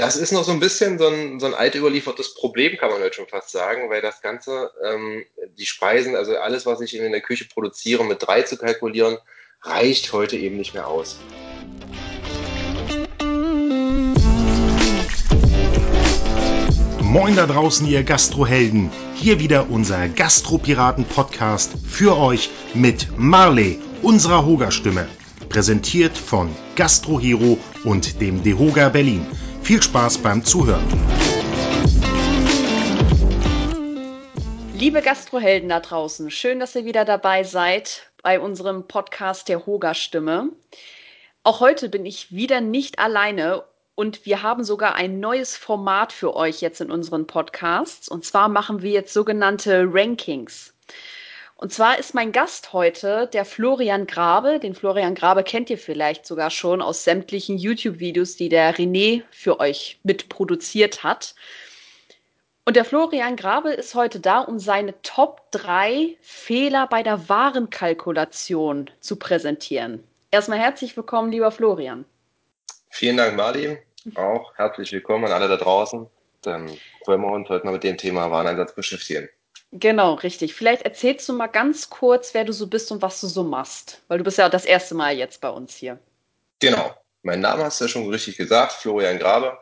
Das ist noch so ein bisschen so ein, so ein alt überliefertes Problem, kann man heute schon fast sagen, weil das Ganze, ähm, die Speisen, also alles, was ich in der Küche produziere, mit drei zu kalkulieren, reicht heute eben nicht mehr aus. Moin da draußen, ihr Gastrohelden. Hier wieder unser Gastropiraten-Podcast für euch mit Marley, unserer Hoga-Stimme. Präsentiert von Gastrohero und dem Dehoga Berlin. Viel Spaß beim Zuhören. Liebe Gastrohelden da draußen, schön, dass ihr wieder dabei seid bei unserem Podcast der Hoga Stimme. Auch heute bin ich wieder nicht alleine und wir haben sogar ein neues Format für euch jetzt in unseren Podcasts. Und zwar machen wir jetzt sogenannte Rankings. Und zwar ist mein Gast heute der Florian Grabe. Den Florian Grabe kennt ihr vielleicht sogar schon aus sämtlichen YouTube-Videos, die der René für euch mitproduziert hat. Und der Florian Grabe ist heute da, um seine Top 3 Fehler bei der Warenkalkulation zu präsentieren. Erstmal herzlich willkommen, lieber Florian. Vielen Dank, Marlin. Auch herzlich willkommen an alle da draußen. Dann wollen wir uns heute mal mit dem Thema Wareneinsatz beschäftigen. Genau, richtig. Vielleicht erzählst du mal ganz kurz, wer du so bist und was du so machst, weil du bist ja das erste Mal jetzt bei uns hier. Genau. Mein Name hast du ja schon richtig gesagt, Florian Grabe.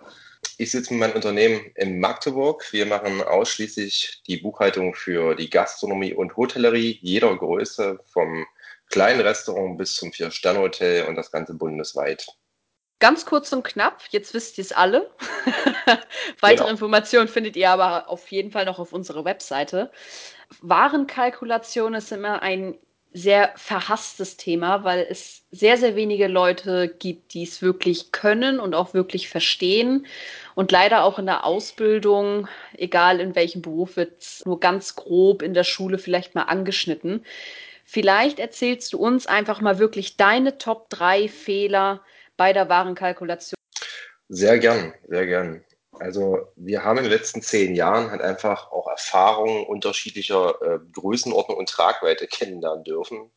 Ich sitze mit meinem Unternehmen in Magdeburg. Wir machen ausschließlich die Buchhaltung für die Gastronomie und Hotellerie jeder Größe, vom kleinen Restaurant bis zum Vier-Sterne-Hotel und das Ganze bundesweit. Ganz kurz und knapp, jetzt wisst ihr es alle. Weitere genau. Informationen findet ihr aber auf jeden Fall noch auf unserer Webseite. Warenkalkulation ist immer ein sehr verhasstes Thema, weil es sehr, sehr wenige Leute gibt, die es wirklich können und auch wirklich verstehen. Und leider auch in der Ausbildung, egal in welchem Beruf, wird es nur ganz grob in der Schule vielleicht mal angeschnitten. Vielleicht erzählst du uns einfach mal wirklich deine Top 3 Fehler, bei der Warenkalkulation? Sehr gern, sehr gern. Also wir haben in den letzten zehn Jahren halt einfach auch Erfahrungen unterschiedlicher äh, Größenordnung und Tragweite kennenlernen dürfen.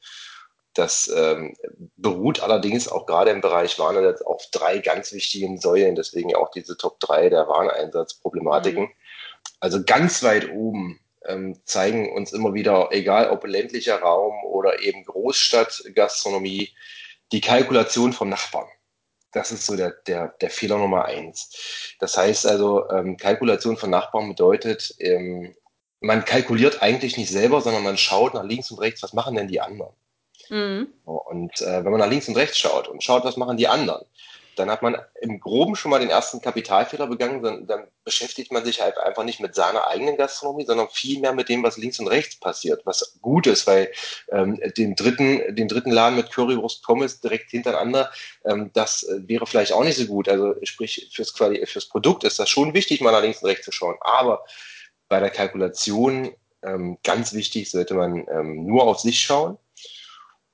Das ähm, beruht allerdings auch gerade im Bereich Wareneinsatz auf drei ganz wichtigen Säulen, deswegen auch diese Top 3 der Wareneinsatzproblematiken. Mhm. Also ganz weit oben ähm, zeigen uns immer wieder, egal ob ländlicher Raum oder eben Großstadtgastronomie, die Kalkulation vom Nachbarn. Das ist so der, der, der Fehler Nummer eins. Das heißt also, ähm, Kalkulation von Nachbarn bedeutet, ähm, man kalkuliert eigentlich nicht selber, sondern man schaut nach links und rechts, was machen denn die anderen? Mhm. Und äh, wenn man nach links und rechts schaut und schaut, was machen die anderen, dann hat man im Groben schon mal den ersten Kapitalfehler begangen, dann, dann, beschäftigt man sich halt einfach nicht mit seiner eigenen Gastronomie, sondern vielmehr mit dem, was links und rechts passiert, was gut ist, weil ähm, den, dritten, den dritten Laden mit Currywurst Pommes direkt hintereinander, ähm, das äh, wäre vielleicht auch nicht so gut. Also sprich, fürs, Quali fürs Produkt ist das schon wichtig, mal nach links und rechts zu schauen. Aber bei der Kalkulation ähm, ganz wichtig, sollte man ähm, nur auf sich schauen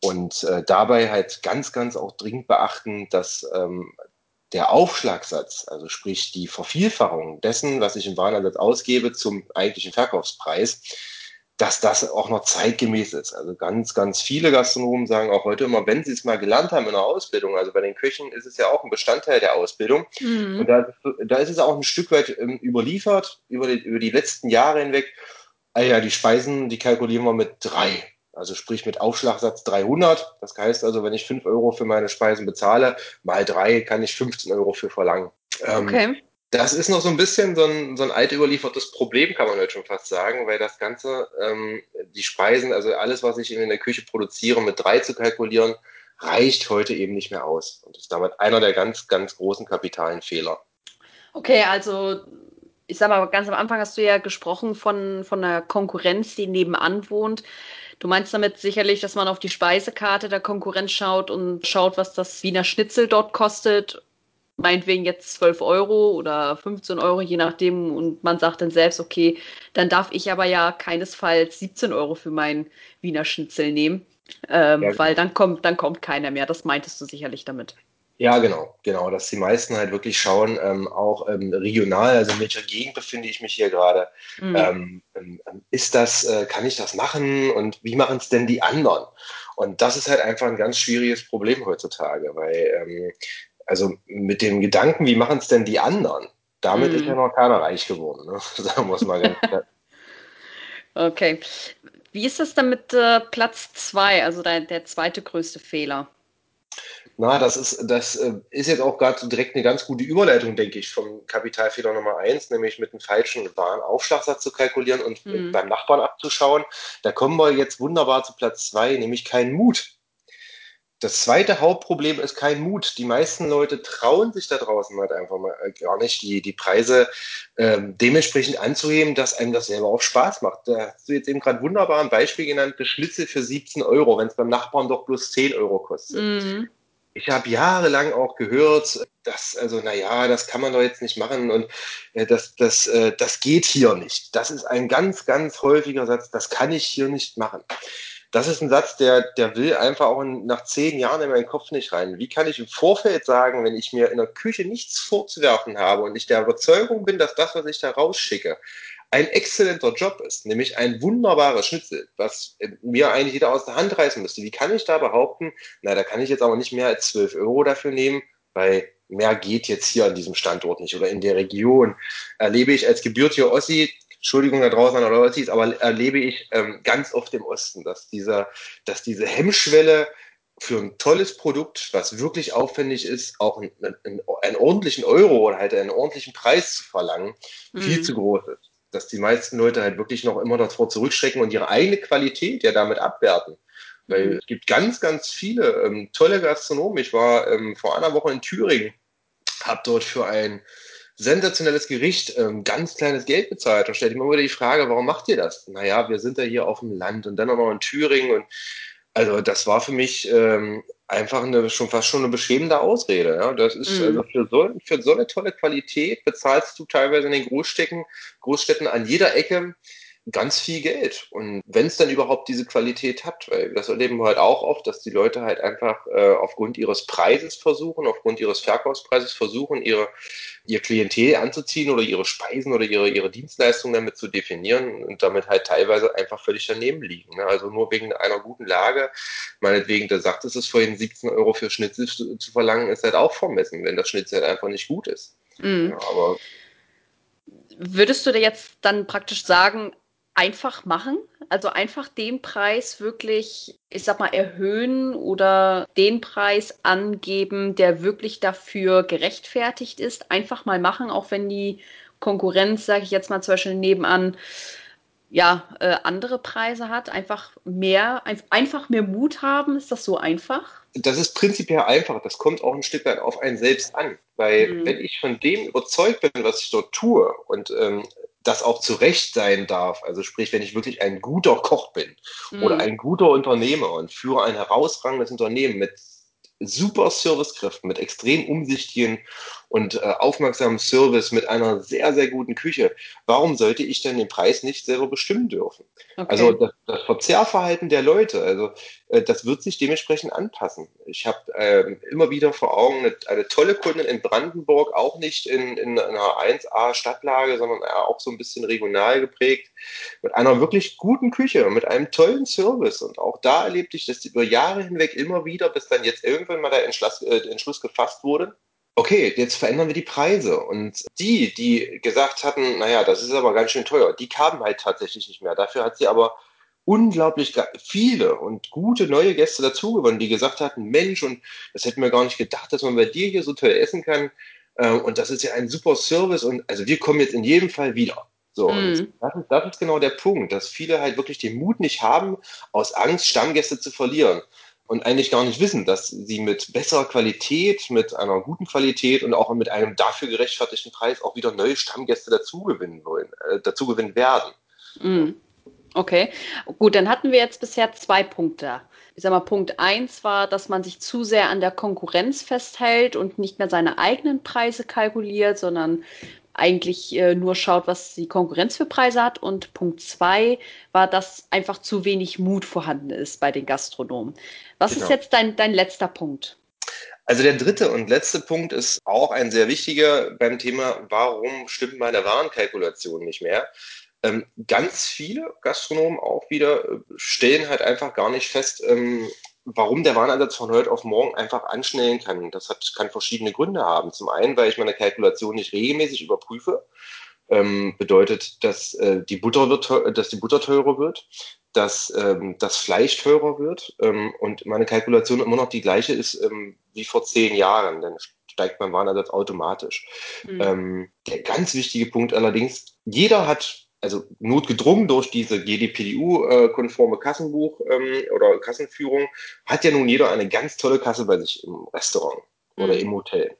und äh, dabei halt ganz, ganz auch dringend beachten, dass ähm, der Aufschlagsatz, also sprich die Vervielfachung dessen, was ich im Wareneinsatz ausgebe, zum eigentlichen Verkaufspreis, dass das auch noch zeitgemäß ist. Also ganz, ganz viele Gastronomen sagen auch heute immer, wenn sie es mal gelernt haben in der Ausbildung, also bei den Köchen ist es ja auch ein Bestandteil der Ausbildung. Mhm. Und da, da, ist es auch ein Stück weit ähm, überliefert, über die, über die letzten Jahre hinweg. Ah ja, die Speisen, die kalkulieren wir mit drei. Also sprich mit Aufschlagsatz 300. Das heißt also, wenn ich 5 Euro für meine Speisen bezahle, mal drei kann ich 15 Euro für verlangen. Ähm, okay. Das ist noch so ein bisschen so ein, so ein alt überliefertes Problem, kann man heute schon fast sagen, weil das Ganze, ähm, die Speisen, also alles, was ich in der Küche produziere, mit drei zu kalkulieren, reicht heute eben nicht mehr aus. Und das ist damit einer der ganz, ganz großen kapitalen Fehler. Okay, also ich sag mal, ganz am Anfang hast du ja gesprochen von, von einer Konkurrenz, die nebenan wohnt. Du meinst damit sicherlich, dass man auf die Speisekarte der Konkurrenz schaut und schaut, was das Wiener Schnitzel dort kostet. Meinetwegen jetzt 12 Euro oder 15 Euro, je nachdem. Und man sagt dann selbst, okay, dann darf ich aber ja keinesfalls 17 Euro für mein Wiener Schnitzel nehmen. Ähm, ja. Weil dann kommt, dann kommt keiner mehr. Das meintest du sicherlich damit. Ja, genau, genau, dass die meisten halt wirklich schauen, ähm, auch ähm, regional, also in welcher Gegend befinde ich mich hier gerade. Mhm. Ähm, ähm ist das, äh, kann ich das machen und wie machen es denn die anderen? Und das ist halt einfach ein ganz schwieriges Problem heutzutage, weil ähm, also mit dem Gedanken, wie machen es denn die anderen, damit mm. ist ja noch keiner reich geworden, ne? sagen wir es mal ganz klar. Okay. Wie ist das dann mit äh, Platz 2, also der, der zweite größte Fehler? Na, das ist, das äh, ist jetzt auch gerade so direkt eine ganz gute Überleitung, denke ich, vom Kapitalfehler Nummer eins, nämlich mit einem falschen Warenaufschlagsatz zu kalkulieren und mhm. beim Nachbarn abzuschauen. Da kommen wir jetzt wunderbar zu Platz zwei, nämlich kein Mut. Das zweite Hauptproblem ist kein Mut. Die meisten Leute trauen sich da draußen halt einfach mal äh, gar nicht, die, die Preise ähm, dementsprechend anzuheben, dass einem das selber auch Spaß macht. Da hast du jetzt eben gerade wunderbar ein Beispiel genannt, Schnitzel für 17 Euro, wenn es beim Nachbarn doch bloß 10 Euro kostet. Mhm ich habe jahrelang auch gehört, dass, also naja, das kann man doch jetzt nicht machen und äh, das, das, äh, das geht hier nicht. Das ist ein ganz, ganz häufiger Satz, das kann ich hier nicht machen. Das ist ein Satz, der, der will einfach auch nach zehn Jahren in meinen Kopf nicht rein. Wie kann ich im Vorfeld sagen, wenn ich mir in der Küche nichts vorzuwerfen habe und ich der Überzeugung bin, dass das, was ich da rausschicke, ein exzellenter Job ist, nämlich ein wunderbares Schnitzel, was mir eigentlich jeder aus der Hand reißen müsste. Wie kann ich da behaupten, na, da kann ich jetzt aber nicht mehr als 12 Euro dafür nehmen, weil mehr geht jetzt hier an diesem Standort nicht oder in der Region. Erlebe ich als gebürtiger Ossi, Entschuldigung da draußen an alle Ossis, aber erlebe ich ähm, ganz oft im Osten, dass, dieser, dass diese Hemmschwelle für ein tolles Produkt, was wirklich aufwendig ist, auch einen, einen, einen ordentlichen Euro oder halt einen ordentlichen Preis zu verlangen, mhm. viel zu groß ist dass die meisten Leute halt wirklich noch immer davor zurückschrecken und ihre eigene Qualität ja damit abwerten. Weil mhm. es gibt ganz, ganz viele ähm, tolle Gastronomen. Ich war ähm, vor einer Woche in Thüringen, habe dort für ein sensationelles Gericht ähm, ganz kleines Geld bezahlt. Und stellt immer wieder die Frage, warum macht ihr das? Naja, wir sind ja hier auf dem Land und dann auch noch in Thüringen. Und also das war für mich ähm, einfach eine, schon fast schon eine beschämende Ausrede. Ja? Das ist mhm. also für so, für so eine tolle Qualität bezahlst du teilweise in den Großstädten, Großstädten an jeder Ecke ganz viel Geld. Und wenn es dann überhaupt diese Qualität hat, weil das erleben wir halt auch oft, dass die Leute halt einfach äh, aufgrund ihres Preises versuchen, aufgrund ihres Verkaufspreises versuchen, ihre, ihr Klientel anzuziehen oder ihre Speisen oder ihre, ihre Dienstleistungen damit zu definieren und damit halt teilweise einfach völlig daneben liegen. Ne? Also nur wegen einer guten Lage, meinetwegen, da sagt es es vorhin, 17 Euro für Schnitzel zu, zu, verlangen, ist halt auch vermessen, wenn das Schnitzel halt einfach nicht gut ist. Mhm. Ja, aber Würdest du dir jetzt dann praktisch sagen, einfach machen? Also einfach den Preis wirklich, ich sag mal, erhöhen oder den Preis angeben, der wirklich dafür gerechtfertigt ist. Einfach mal machen, auch wenn die Konkurrenz, sage ich jetzt mal zum Beispiel nebenan, ja, äh, andere Preise hat. Einfach mehr, ein, einfach mehr Mut haben. Ist das so einfach? Das ist prinzipiell einfach. Das kommt auch ein Stück weit auf einen selbst an. Weil mhm. wenn ich von dem überzeugt bin, was ich dort tue und ähm, das auch zurecht sein darf. Also sprich, wenn ich wirklich ein guter Koch bin mhm. oder ein guter Unternehmer und führe ein herausragendes Unternehmen mit super Servicekräften, mit extrem umsichtigen und äh, aufmerksamen Service, mit einer sehr, sehr guten Küche. Warum sollte ich denn den Preis nicht selber bestimmen dürfen? Okay. Also das, das, Verzehrverhalten der Leute, also äh, das wird sich dementsprechend anpassen. Ich habe äh, immer wieder vor Augen eine, eine, tolle Kundin in Brandenburg, auch nicht in, in einer 1A-Stadtlage, sondern auch so ein bisschen regional geprägt, mit einer wirklich guten Küche und mit einem tollen Service. Und auch da erlebte ich das über Jahre hinweg immer wieder, bis dann jetzt irgendwann mal der Entschluss, äh, Entschluss gefasst wurde okay, jetzt verändern wir die Preise. Und die, die gesagt hatten, naja, das ist aber ganz schön teuer, die kamen halt tatsächlich nicht mehr. Dafür hat sie aber unglaublich viele und gute neue Gäste dazugewonnen, die gesagt hatten, Mensch, und das hätten wir gar nicht gedacht, dass man bei dir hier so toll essen kann. Ähm, und das ist ja ein super Service und also wir kommen jetzt in jedem Fall wieder. So, mm. das, ist, das ist genau der Punkt, dass viele halt wirklich den Mut nicht haben, aus Angst Stammgäste zu verlieren und eigentlich gar nicht wissen, dass sie mit besserer Qualität, mit einer guten Qualität und auch mit einem dafür gerechtfertigten Preis auch wieder neue Stammgäste dazugewinnen wollen, äh, dazugewinnen werden. Mm. Okay, gut, dann hatten wir jetzt bisher zwei Punkte. Ich sag mal, Punkt eins war, dass man sich zu sehr an der Konkurrenz festhält und nicht mehr seine eigenen Preise kalkuliert, sondern eigentlich äh, nur schaut, was die Konkurrenz für Preise hat. Und Punkt zwei war, dass einfach zu wenig Mut vorhanden ist bei den Gastronomen. Was genau. ist jetzt dein, dein letzter Punkt? Also der dritte und letzte Punkt ist auch ein sehr wichtiger beim Thema, warum stimmt meine Warenkalkulation nicht mehr? Ähm, ganz viele Gastronomen auch wieder äh, stellen halt einfach gar nicht fest, ähm, warum der Warenansatz von heute auf morgen einfach anschnellen kann. Das hat, kann verschiedene Gründe haben. Zum einen, weil ich meine Kalkulation nicht regelmäßig überprüfe. Ähm, bedeutet, dass, äh, die Butter wird, dass die Butter teurer wird, dass ähm, das Fleisch teurer wird ähm, und meine Kalkulation immer noch die gleiche ist ähm, wie vor zehn Jahren. Dann steigt mein Warenersatz automatisch. Mhm. der ganz wichtige Punkt allerdings, jeder hat also notgedrungen durch diese GDPDU-konforme Kassenbuch ähm, oder Kassenführung, hat ja nun jeder eine ganz tolle Kasse bei sich im Restaurant oder mhm. im Hotel.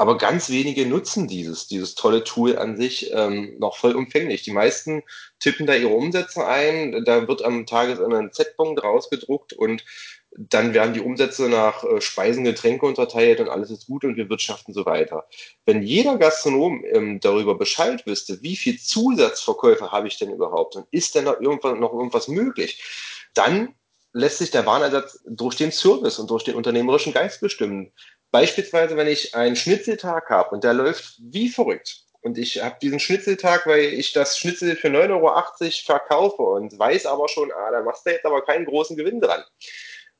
Aber ganz wenige nutzen dieses, dieses tolle Tool an sich ähm, noch vollumfänglich. Die meisten tippen da ihre Umsätze ein, da wird am Tagesende ein Z-Punkt rausgedruckt und dann werden die Umsätze nach äh, Speisen, Getränke unterteilt und alles ist gut und wir wirtschaften so weiter. Wenn jeder Gastronom ähm, darüber Bescheid wüsste, wie viel Zusatzverkäufe habe ich denn überhaupt und ist denn da irgendwas, noch irgendwas möglich, dann lässt sich der Warenersatz durch den Service und durch den unternehmerischen Geist bestimmen. Beispielsweise, wenn ich einen Schnitzeltag habe und der läuft wie verrückt und ich habe diesen Schnitzeltag, weil ich das Schnitzel für 9,80 Euro verkaufe und weiß aber schon, ah, da machst du jetzt aber keinen großen Gewinn dran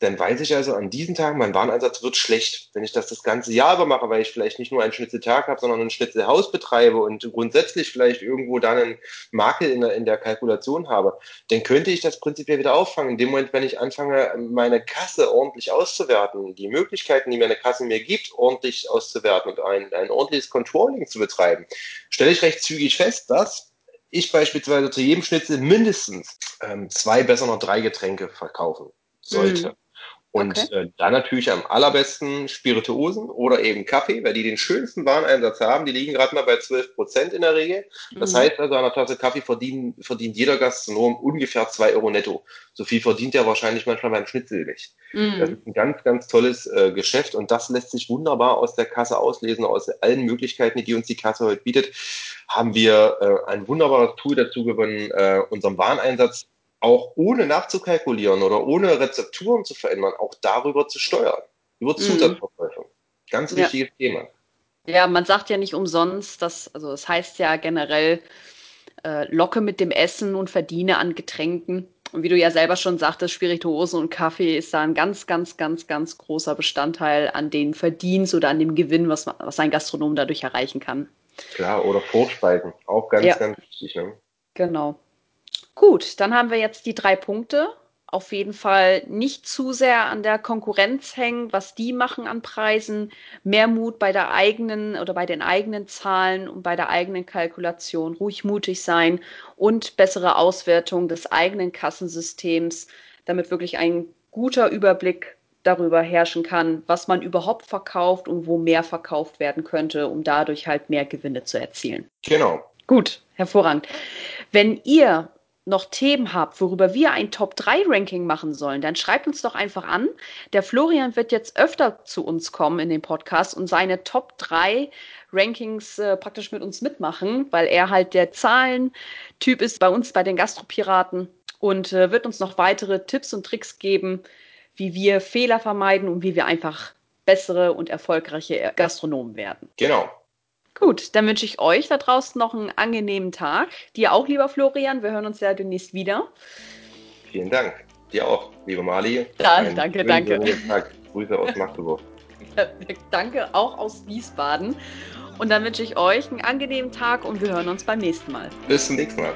dann weiß ich also an diesen Tagen, mein Wareneinsatz wird schlecht. Wenn ich das das ganze Jahr über mache, weil ich vielleicht nicht nur einen Schnitzeltag habe, sondern ein Schnitzelhaus betreibe und grundsätzlich vielleicht irgendwo dann einen Makel in der, in der Kalkulation habe, dann könnte ich das prinzipiell wieder auffangen. In dem Moment, wenn ich anfange, meine Kasse ordentlich auszuwerten, die Möglichkeiten, die meine Kasse mir gibt, ordentlich auszuwerten und ein, ein ordentliches Controlling zu betreiben, stelle ich recht zügig fest, dass ich beispielsweise zu jedem Schnitzel mindestens ähm, zwei, besser noch drei Getränke verkaufen sollte. Mhm. Und okay. äh, dann natürlich am allerbesten Spirituosen oder eben Kaffee, weil die den schönsten Wareneinsatz haben. Die liegen gerade mal bei 12 Prozent in der Regel. Das mhm. heißt also, an einer Tasse Kaffee verdient, verdient jeder Gastronom ungefähr zwei Euro netto. So viel verdient er wahrscheinlich manchmal beim Schnitzel nicht. Mhm. Das ist ein ganz, ganz tolles äh, Geschäft und das lässt sich wunderbar aus der Kasse auslesen, aus allen Möglichkeiten, die uns die Kasse heute bietet. Haben wir äh, ein wunderbares Tool dazu gewonnen, äh, unserem Wareneinsatz auch ohne nachzukalkulieren oder ohne Rezepturen zu verändern, auch darüber zu steuern. Über mhm. Zusatzverkäufe. Ganz wichtiges ja. Thema. Ja, man sagt ja nicht umsonst, dass, also es das heißt ja generell, äh, locke mit dem Essen und verdiene an Getränken. Und wie du ja selber schon sagtest, Spirituosen und Kaffee ist da ein ganz, ganz, ganz, ganz großer Bestandteil an den Verdienst oder an dem Gewinn, was, man, was ein Gastronom dadurch erreichen kann. Klar, oder Vorspeisen, auch ganz, ja. ganz wichtig. Ne? Genau. Gut, dann haben wir jetzt die drei Punkte. Auf jeden Fall nicht zu sehr an der Konkurrenz hängen, was die machen an Preisen. Mehr Mut bei der eigenen oder bei den eigenen Zahlen und bei der eigenen Kalkulation. Ruhig mutig sein und bessere Auswertung des eigenen Kassensystems, damit wirklich ein guter Überblick darüber herrschen kann, was man überhaupt verkauft und wo mehr verkauft werden könnte, um dadurch halt mehr Gewinne zu erzielen. Genau. Gut, hervorragend. Wenn ihr noch Themen habt, worüber wir ein Top-3-Ranking machen sollen, dann schreibt uns doch einfach an. Der Florian wird jetzt öfter zu uns kommen in den Podcast und seine Top 3 Rankings äh, praktisch mit uns mitmachen, weil er halt der Zahlentyp ist bei uns bei den Gastropiraten und äh, wird uns noch weitere Tipps und Tricks geben, wie wir Fehler vermeiden und wie wir einfach bessere und erfolgreiche Gastronomen werden. Genau. Gut, dann wünsche ich euch da draußen noch einen angenehmen Tag. Dir auch, lieber Florian. Wir hören uns ja demnächst wieder. Vielen Dank. Dir auch, liebe Mali. Ja, danke, danke. Tag. Grüße aus Magdeburg. danke, auch aus Wiesbaden. Und dann wünsche ich euch einen angenehmen Tag und wir hören uns beim nächsten Mal. Bis zum nächsten Mal.